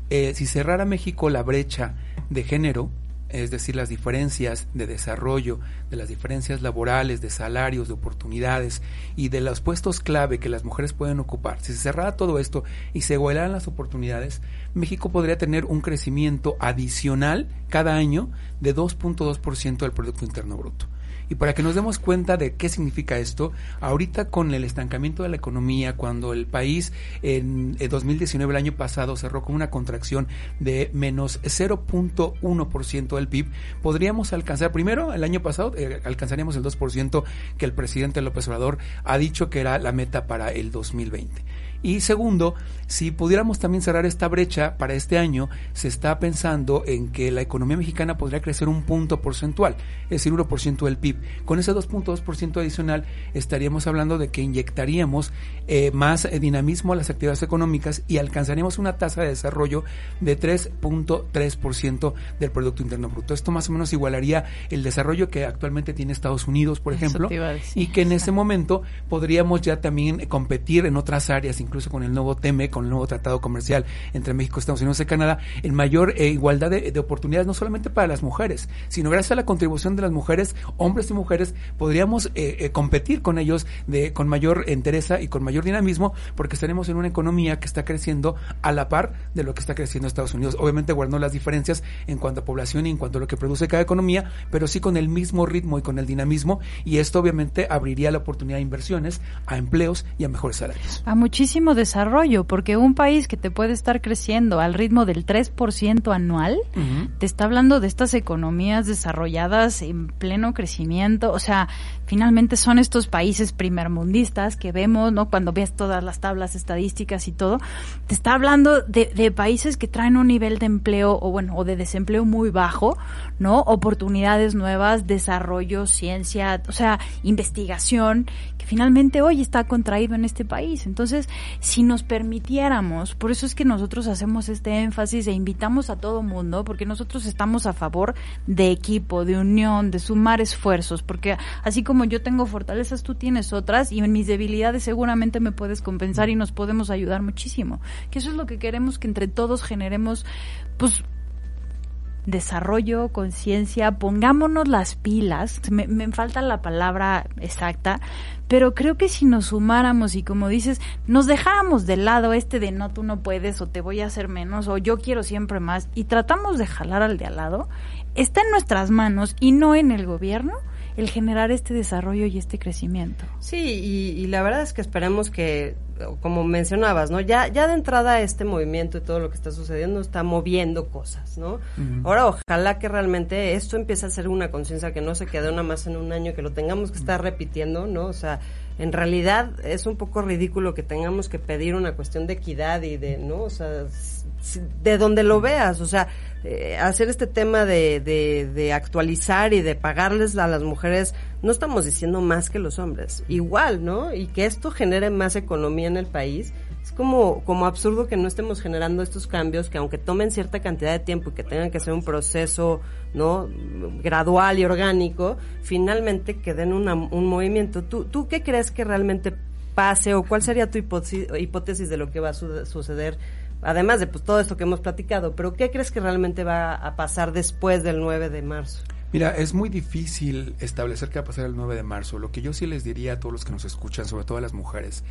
eh, si cerrara México la brecha de género, es decir, las diferencias de desarrollo, de las diferencias laborales, de salarios, de oportunidades y de los puestos clave que las mujeres pueden ocupar, si se cerrara todo esto y se igualaran las oportunidades, México podría tener un crecimiento adicional cada año de 2.2% del Producto Interno Bruto. Y para que nos demos cuenta de qué significa esto, ahorita con el estancamiento de la economía, cuando el país en, en 2019, el año pasado, cerró con una contracción de menos 0.1% del PIB, podríamos alcanzar, primero, el año pasado eh, alcanzaríamos el 2% que el presidente López Obrador ha dicho que era la meta para el 2020. Y segundo, si pudiéramos también cerrar esta brecha para este año, se está pensando en que la economía mexicana podría crecer un punto porcentual, es decir, 1% del PIB. Con ese 2.2% adicional estaríamos hablando de que inyectaríamos eh, más eh, dinamismo a las actividades económicas y alcanzaríamos una tasa de desarrollo de 3.3% del Producto Interno Bruto. Esto más o menos igualaría el desarrollo que actualmente tiene Estados Unidos, por ejemplo, y que en ese momento podríamos ya también competir en otras áreas, incluso con el nuevo TEME, con el nuevo tratado comercial entre México, Estados Unidos y Canadá, en mayor eh, igualdad de, de, oportunidades, no solamente para las mujeres, sino gracias a la contribución de las mujeres, hombres y mujeres, podríamos eh, eh, competir con ellos de, con mayor entereza y con mayor dinamismo, porque estaremos en una economía que está creciendo a la par de lo que está creciendo Estados Unidos. Obviamente guardando las diferencias en cuanto a población y en cuanto a lo que produce cada economía, pero sí con el mismo ritmo y con el dinamismo, y esto obviamente abriría la oportunidad de inversiones, a empleos y a mejores salarios. A desarrollo, porque un país que te puede estar creciendo al ritmo del 3% anual, uh -huh. te está hablando de estas economías desarrolladas en pleno crecimiento, o sea, finalmente son estos países primermundistas que vemos, ¿no? Cuando ves todas las tablas estadísticas y todo, te está hablando de, de países que traen un nivel de empleo o bueno, o de desempleo muy bajo, ¿no? Oportunidades nuevas, desarrollo, ciencia, o sea, investigación, finalmente hoy está contraído en este país. Entonces, si nos permitiéramos, por eso es que nosotros hacemos este énfasis e invitamos a todo mundo, porque nosotros estamos a favor de equipo, de unión, de sumar esfuerzos, porque así como yo tengo fortalezas, tú tienes otras y en mis debilidades seguramente me puedes compensar y nos podemos ayudar muchísimo. Que eso es lo que queremos que entre todos generemos, pues desarrollo, conciencia, pongámonos las pilas, me, falta la palabra exacta, pero creo que si nos sumáramos y como dices, nos dejáramos de lado este de no, tú no puedes o te voy a hacer menos o yo quiero siempre más y tratamos de jalar al de al lado, está en nuestras manos y no en el gobierno el generar este desarrollo y este crecimiento. Sí, y, y, la verdad es que esperemos que, como mencionabas, ¿no? Ya, ya de entrada este movimiento y todo lo que está sucediendo está moviendo cosas, ¿no? Uh -huh. Ahora ojalá que realmente esto empiece a ser una conciencia que no se quede nada más en un año, que lo tengamos que estar repitiendo, ¿no? O sea, en realidad es un poco ridículo que tengamos que pedir una cuestión de equidad y de, ¿no? O sea, de donde lo veas, o sea, eh, hacer este tema de, de, de, actualizar y de pagarles a las mujeres, no estamos diciendo más que los hombres, igual, ¿no? Y que esto genere más economía en el país. Es como, como absurdo que no estemos generando estos cambios que aunque tomen cierta cantidad de tiempo y que tengan que ser un proceso, ¿no? Gradual y orgánico, finalmente que den un movimiento. ¿Tú, ¿Tú qué crees que realmente pase o cuál sería tu hipótesis, de lo que va a su suceder además de pues todo esto que hemos platicado, pero ¿qué crees que realmente va a pasar después del 9 de marzo? Mira, es muy difícil establecer qué va a pasar el 9 de marzo. Lo que yo sí les diría a todos los que nos escuchan, sobre todo a las mujeres,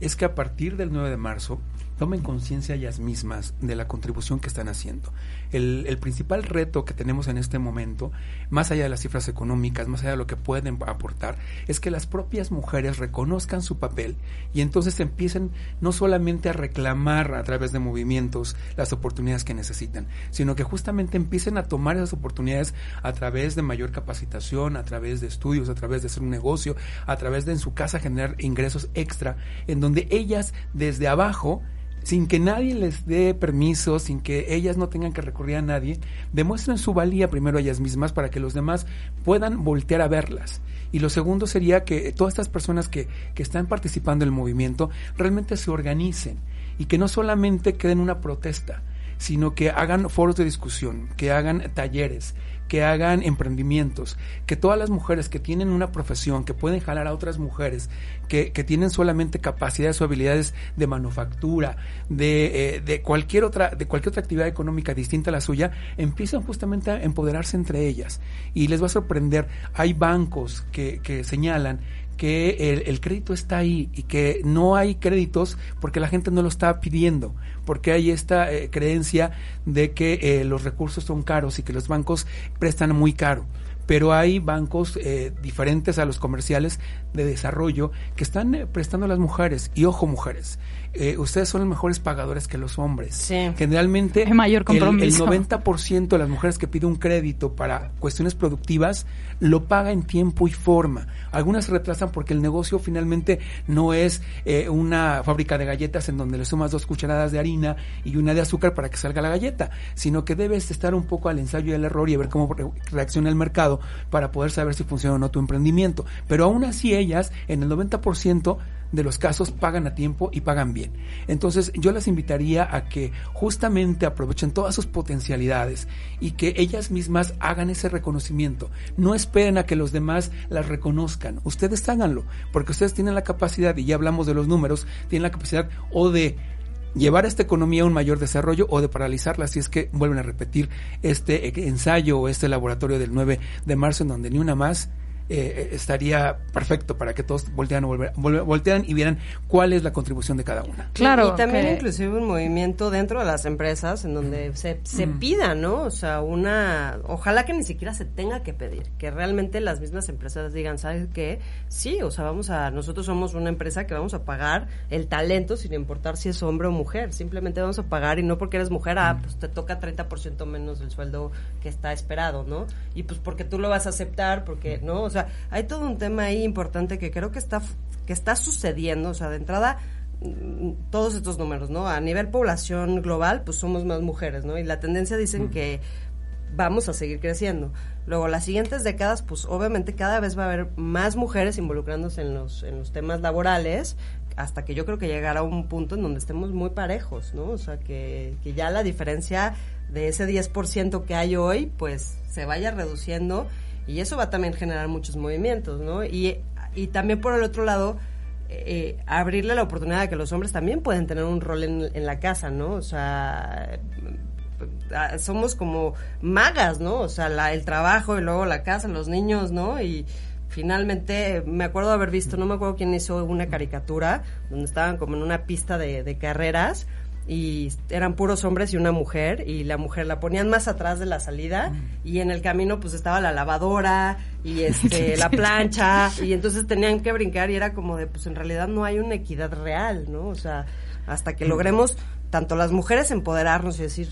es que a partir del 9 de marzo tomen conciencia ellas mismas de la contribución que están haciendo. El, el, principal reto que tenemos en este momento, más allá de las cifras económicas, más allá de lo que pueden aportar, es que las propias mujeres reconozcan su papel y entonces empiecen no solamente a reclamar a través de movimientos las oportunidades que necesitan, sino que justamente empiecen a tomar esas oportunidades a través de mayor capacitación, a través de estudios, a través de hacer un negocio, a través de en su casa generar ingresos extra, en donde ellas desde abajo sin que nadie les dé permiso, sin que ellas no tengan que recurrir a nadie, demuestren su valía primero ellas mismas para que los demás puedan voltear a verlas. Y lo segundo sería que todas estas personas que, que están participando en el movimiento realmente se organicen y que no solamente queden una protesta, sino que hagan foros de discusión, que hagan talleres, que hagan emprendimientos, que todas las mujeres que tienen una profesión, que pueden jalar a otras mujeres, que, que tienen solamente capacidades o habilidades de manufactura, de, eh, de, cualquier otra, de cualquier otra actividad económica distinta a la suya, empiezan justamente a empoderarse entre ellas. Y les va a sorprender, hay bancos que, que señalan que el, el, crédito está ahí y que no hay créditos porque la gente no lo está pidiendo, porque hay esta eh, creencia de que eh, los recursos son caros y que los bancos prestan muy caro pero hay bancos eh, diferentes a los comerciales de desarrollo que están eh, prestando a las mujeres. Y ojo, mujeres, eh, ustedes son los mejores pagadores que los hombres. Sí. Generalmente, el, mayor compromiso. el, el 90% de las mujeres que pide un crédito para cuestiones productivas lo paga en tiempo y forma. Algunas se retrasan porque el negocio finalmente no es eh, una fábrica de galletas en donde le sumas dos cucharadas de harina y una de azúcar para que salga la galleta, sino que debes estar un poco al ensayo y al error y a ver cómo reacciona el mercado para poder saber si funciona o no tu emprendimiento. Pero aún así ellas, en el 90%, de los casos pagan a tiempo y pagan bien. Entonces yo las invitaría a que justamente aprovechen todas sus potencialidades y que ellas mismas hagan ese reconocimiento. No esperen a que los demás las reconozcan. Ustedes háganlo, porque ustedes tienen la capacidad, y ya hablamos de los números, tienen la capacidad o de llevar a esta economía a un mayor desarrollo o de paralizarla si es que vuelven a repetir este ensayo o este laboratorio del 9 de marzo en donde ni una más eh, estaría perfecto para que todos voltean, volver, voltean y vieran cuál es la contribución de cada una. Claro. Y, también que... inclusive un movimiento dentro de las empresas en donde se, se mm. pida, ¿no? O sea, una, ojalá que ni siquiera se tenga que pedir, que realmente las mismas empresas digan, ¿sabes qué? Sí, o sea, vamos a, nosotros somos una empresa que vamos a pagar el talento sin importar si es hombre o mujer, simplemente vamos a pagar y no porque eres mujer, ah, pues te toca 30% menos del sueldo que está esperado, ¿no? Y pues porque tú lo vas a aceptar, porque, ¿no? O sea, hay todo un tema ahí importante que creo que está, que está sucediendo, o sea, de entrada mm, todos estos números, ¿no? A nivel población global, pues somos más mujeres, ¿no? Y la tendencia dicen mm. que vamos a seguir creciendo. Luego, las siguientes décadas, pues obviamente cada vez va a haber más mujeres involucrándose en los, en los temas laborales, hasta que yo creo que llegará a un punto en donde estemos muy parejos, ¿no? O sea, que, que ya la diferencia de ese 10% que hay hoy, pues se vaya reduciendo y eso va a también generar muchos movimientos, ¿no? Y, y también por el otro lado, eh, abrirle la oportunidad de que los hombres también pueden tener un rol en, en la casa, ¿no? O sea, ah, somos como magas, ¿no? O sea, la, el trabajo y luego la casa, los niños, ¿no? Y finalmente me acuerdo haber visto, no me acuerdo quién hizo una caricatura donde estaban como en una pista de, de carreras y eran puros hombres y una mujer y la mujer la ponían más atrás de la salida y en el camino pues estaba la lavadora y este *laughs* la plancha y entonces tenían que brincar y era como de pues en realidad no hay una equidad real, ¿no? O sea, hasta que logremos tanto las mujeres empoderarnos y decir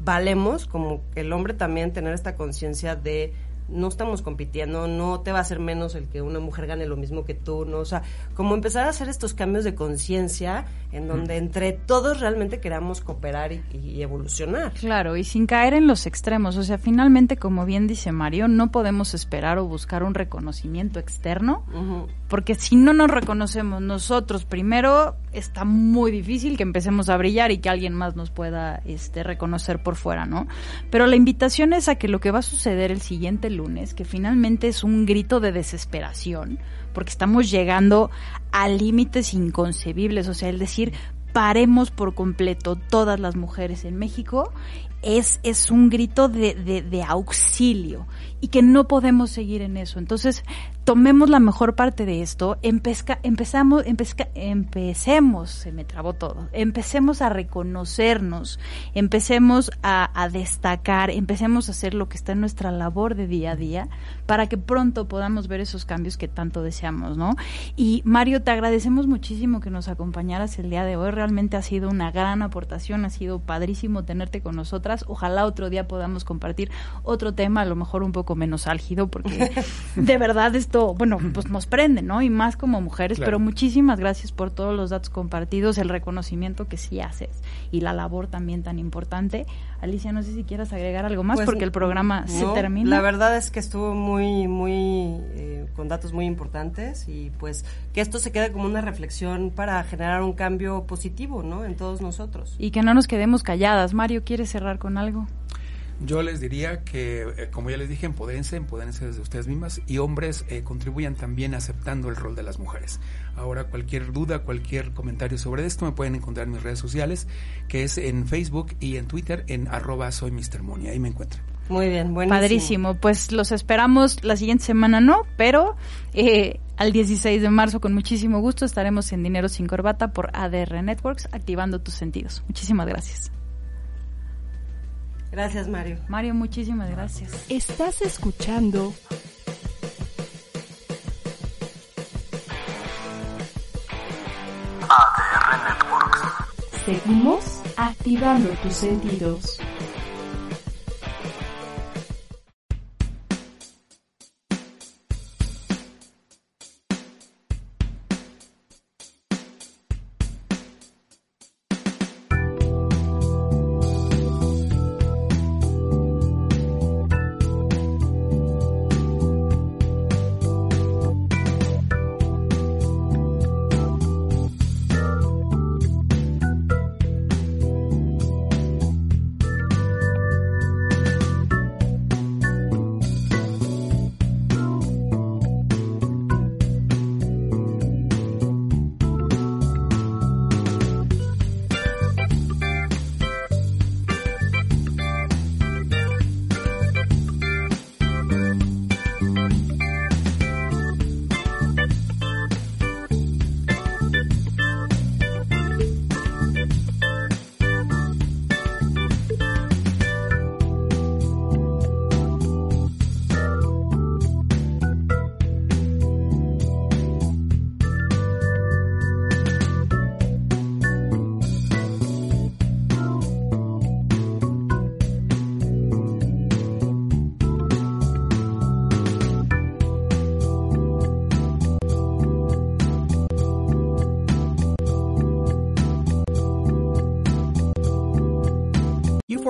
valemos como el hombre también tener esta conciencia de no estamos compitiendo, no te va a hacer menos el que una mujer gane lo mismo que tú, ¿no? O sea, como empezar a hacer estos cambios de conciencia en donde entre todos realmente queramos cooperar y, y, evolucionar. Claro, y sin caer en los extremos, o sea, finalmente, como bien dice Mario, no podemos esperar o buscar un reconocimiento externo, uh -huh. Porque si no nos reconocemos nosotros primero, está muy difícil que empecemos a brillar y que alguien más nos pueda este, reconocer por fuera, ¿no? Pero la invitación es a que lo que va a suceder el siguiente lunes, que finalmente es un grito de desesperación, porque estamos llegando a límites inconcebibles, o sea, el decir, paremos por completo todas las mujeres en México es, es un grito de, de, de, auxilio y que no podemos seguir en eso. Entonces, tomemos la mejor parte de esto, empezca, empezamos, empezca, empecemos, se me trabó todo, empecemos a reconocernos, empecemos a, a, destacar, empecemos a hacer lo que está en nuestra labor de día a día para que pronto podamos ver esos cambios que tanto deseamos, ¿no? Y Mario, te agradecemos muchísimo que nos acompañaras el día de hoy, realmente ha sido una gran aportación, ha sido padrísimo tenerte con nosotras, ojalá otro día podamos compartir otro tema, a lo mejor un poco menos álgido, porque *laughs* de verdad esto bueno, pues nos prende, ¿no? Y más como mujeres, claro. pero muchísimas gracias por todos los datos compartidos, el reconocimiento que sí haces y la labor también tan importante. Alicia, no sé si quieras agregar algo más pues, porque el programa no, se termina. La verdad es que estuvo muy, muy, eh, con datos muy importantes y pues que esto se quede como una reflexión para generar un cambio positivo, ¿no? En todos nosotros. Y que no nos quedemos calladas. Mario, ¿quieres cerrar con algo? Yo les diría que, eh, como ya les dije, empodérense, empodérense desde ustedes mismas y hombres eh, contribuyan también aceptando el rol de las mujeres. Ahora, cualquier duda, cualquier comentario sobre esto me pueden encontrar en mis redes sociales, que es en Facebook y en Twitter en arroba soy Mr. Moni. Ahí me encuentran. Muy bien, buenísimo. Padrísimo. Pues los esperamos la siguiente semana, no, pero eh, al 16 de marzo con muchísimo gusto estaremos en Dinero sin Corbata por ADR Networks, activando tus sentidos. Muchísimas gracias. Gracias, Mario. Mario, muchísimas gracias. Estás escuchando ADR Networks. Seguimos activando tus sentidos.